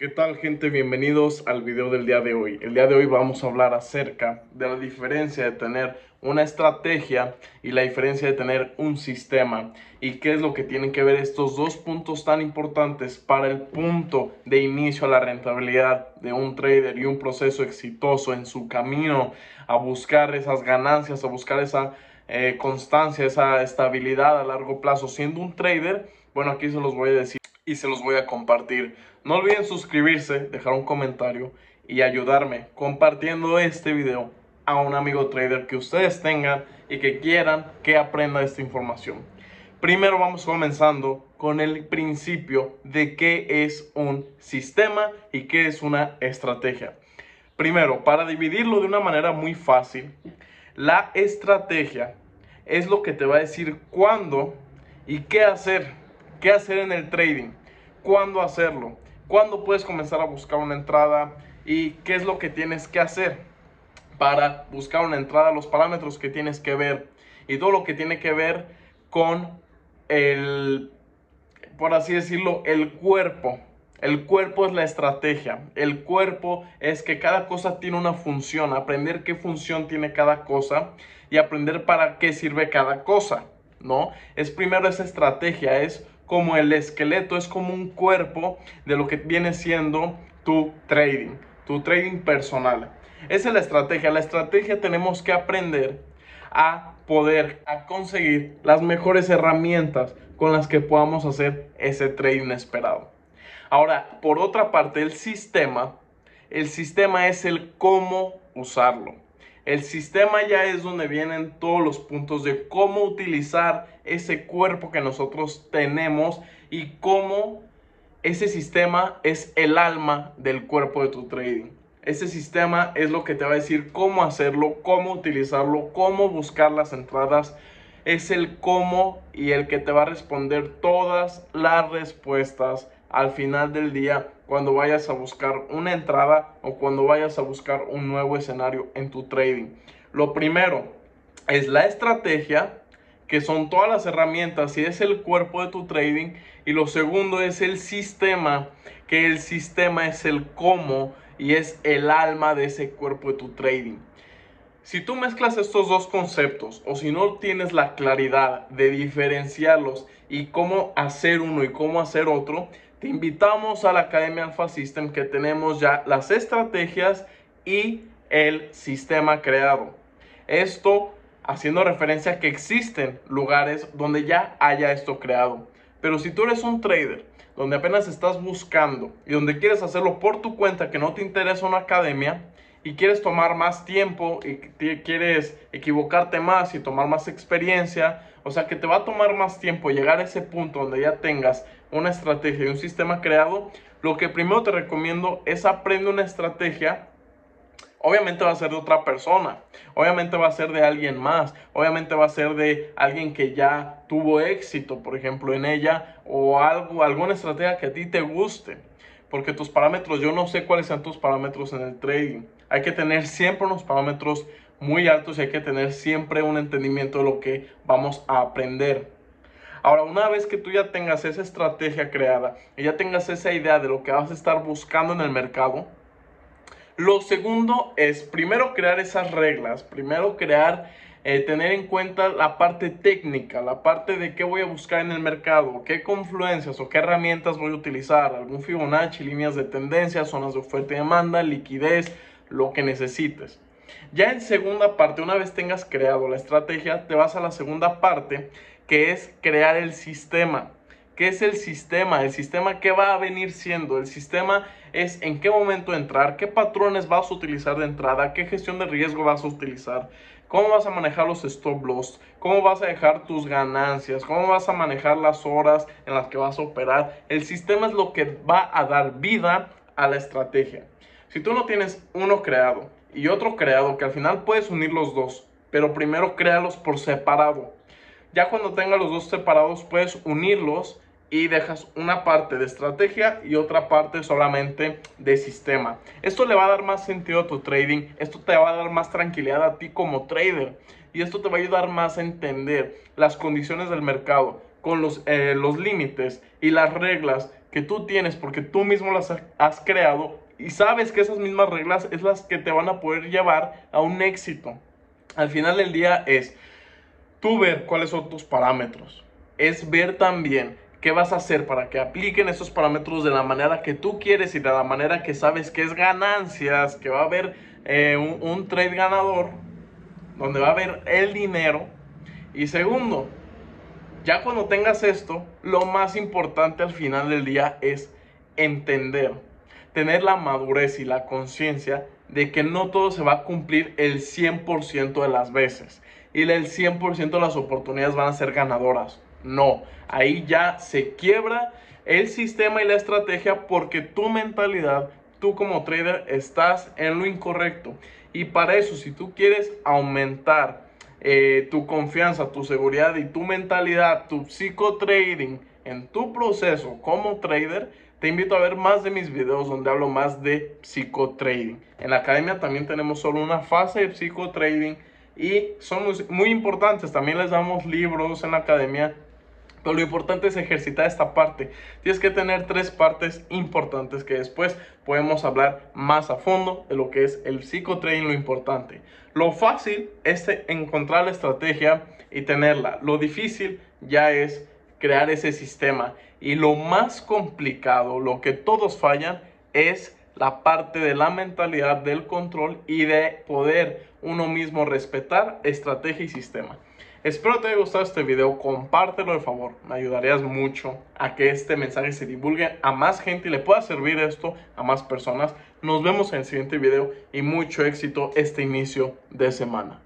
¿Qué tal gente? Bienvenidos al video del día de hoy. El día de hoy vamos a hablar acerca de la diferencia de tener una estrategia y la diferencia de tener un sistema y qué es lo que tienen que ver estos dos puntos tan importantes para el punto de inicio a la rentabilidad de un trader y un proceso exitoso en su camino a buscar esas ganancias, a buscar esa eh, constancia, esa estabilidad a largo plazo siendo un trader. Bueno, aquí se los voy a decir y se los voy a compartir. No olviden suscribirse, dejar un comentario y ayudarme compartiendo este video a un amigo trader que ustedes tengan y que quieran que aprenda esta información. Primero vamos comenzando con el principio de qué es un sistema y qué es una estrategia. Primero, para dividirlo de una manera muy fácil, la estrategia es lo que te va a decir cuándo y qué hacer, qué hacer en el trading cuándo hacerlo, cuándo puedes comenzar a buscar una entrada y qué es lo que tienes que hacer para buscar una entrada, los parámetros que tienes que ver y todo lo que tiene que ver con el, por así decirlo, el cuerpo. El cuerpo es la estrategia. El cuerpo es que cada cosa tiene una función. Aprender qué función tiene cada cosa y aprender para qué sirve cada cosa. ¿No? Es primero esa estrategia, es como el esqueleto, es como un cuerpo de lo que viene siendo tu trading, tu trading personal. Esa es la estrategia. La estrategia tenemos que aprender a poder a conseguir las mejores herramientas con las que podamos hacer ese trading esperado. Ahora, por otra parte, el sistema, el sistema es el cómo usarlo. El sistema ya es donde vienen todos los puntos de cómo utilizar ese cuerpo que nosotros tenemos y cómo ese sistema es el alma del cuerpo de tu trading. Ese sistema es lo que te va a decir cómo hacerlo, cómo utilizarlo, cómo buscar las entradas. Es el cómo y el que te va a responder todas las respuestas al final del día cuando vayas a buscar una entrada o cuando vayas a buscar un nuevo escenario en tu trading. Lo primero es la estrategia, que son todas las herramientas y es el cuerpo de tu trading. Y lo segundo es el sistema, que el sistema es el cómo y es el alma de ese cuerpo de tu trading. Si tú mezclas estos dos conceptos o si no tienes la claridad de diferenciarlos y cómo hacer uno y cómo hacer otro, te invitamos a la Academia Alpha System que tenemos ya las estrategias y el sistema creado. Esto haciendo referencia a que existen lugares donde ya haya esto creado. Pero si tú eres un trader donde apenas estás buscando y donde quieres hacerlo por tu cuenta, que no te interesa una academia y quieres tomar más tiempo y quieres equivocarte más y tomar más experiencia, o sea que te va a tomar más tiempo llegar a ese punto donde ya tengas una estrategia y un sistema creado, lo que primero te recomiendo es aprender una estrategia. Obviamente va a ser de otra persona, obviamente va a ser de alguien más, obviamente va a ser de alguien que ya tuvo éxito, por ejemplo, en ella o algo, alguna estrategia que a ti te guste. Porque tus parámetros, yo no sé cuáles sean tus parámetros en el trading. Hay que tener siempre unos parámetros muy altos y hay que tener siempre un entendimiento de lo que vamos a aprender. Ahora, una vez que tú ya tengas esa estrategia creada y ya tengas esa idea de lo que vas a estar buscando en el mercado, lo segundo es primero crear esas reglas, primero crear, eh, tener en cuenta la parte técnica, la parte de qué voy a buscar en el mercado, qué confluencias o qué herramientas voy a utilizar, algún Fibonacci, líneas de tendencia, zonas de oferta y demanda, liquidez, lo que necesites. Ya en segunda parte, una vez tengas creado la estrategia, te vas a la segunda parte que es crear el sistema. ¿Qué es el sistema? El sistema que va a venir siendo. El sistema es en qué momento entrar, qué patrones vas a utilizar de entrada, qué gestión de riesgo vas a utilizar, cómo vas a manejar los stop loss, cómo vas a dejar tus ganancias, cómo vas a manejar las horas en las que vas a operar. El sistema es lo que va a dar vida a la estrategia. Si tú no tienes uno creado y otro creado, que al final puedes unir los dos, pero primero créalos por separado. Ya cuando tengas los dos separados, puedes unirlos y dejas una parte de estrategia y otra parte solamente de sistema. Esto le va a dar más sentido a tu trading, esto te va a dar más tranquilidad a ti como trader y esto te va a ayudar más a entender las condiciones del mercado con los, eh, los límites y las reglas que tú tienes porque tú mismo las has creado y sabes que esas mismas reglas es las que te van a poder llevar a un éxito. Al final del día es tú ver cuáles son tus parámetros. Es ver también qué vas a hacer para que apliquen esos parámetros de la manera que tú quieres y de la manera que sabes que es ganancias, que va a haber eh, un, un trade ganador, donde va a haber el dinero. Y segundo, ya cuando tengas esto, lo más importante al final del día es entender, tener la madurez y la conciencia de que no todo se va a cumplir el 100% de las veces y el 100% de las oportunidades van a ser ganadoras. No, ahí ya se quiebra el sistema y la estrategia porque tu mentalidad, tú como trader, estás en lo incorrecto. Y para eso, si tú quieres aumentar eh, tu confianza, tu seguridad y tu mentalidad, tu psicotrading en tu proceso como trader, te invito a ver más de mis videos donde hablo más de psicotrading. En la academia también tenemos solo una fase de psicotrading y son muy importantes. También les damos libros en la academia pero lo importante es ejercitar esta parte. Tienes que tener tres partes importantes que después podemos hablar más a fondo de lo que es el psicotrading, lo importante. Lo fácil es encontrar la estrategia y tenerla. Lo difícil ya es crear ese sistema. Y lo más complicado, lo que todos fallan, es la parte de la mentalidad, del control y de poder uno mismo respetar estrategia y sistema. Espero te haya gustado este video, compártelo de favor, me ayudarías mucho a que este mensaje se divulgue a más gente y le pueda servir esto a más personas. Nos vemos en el siguiente video y mucho éxito este inicio de semana.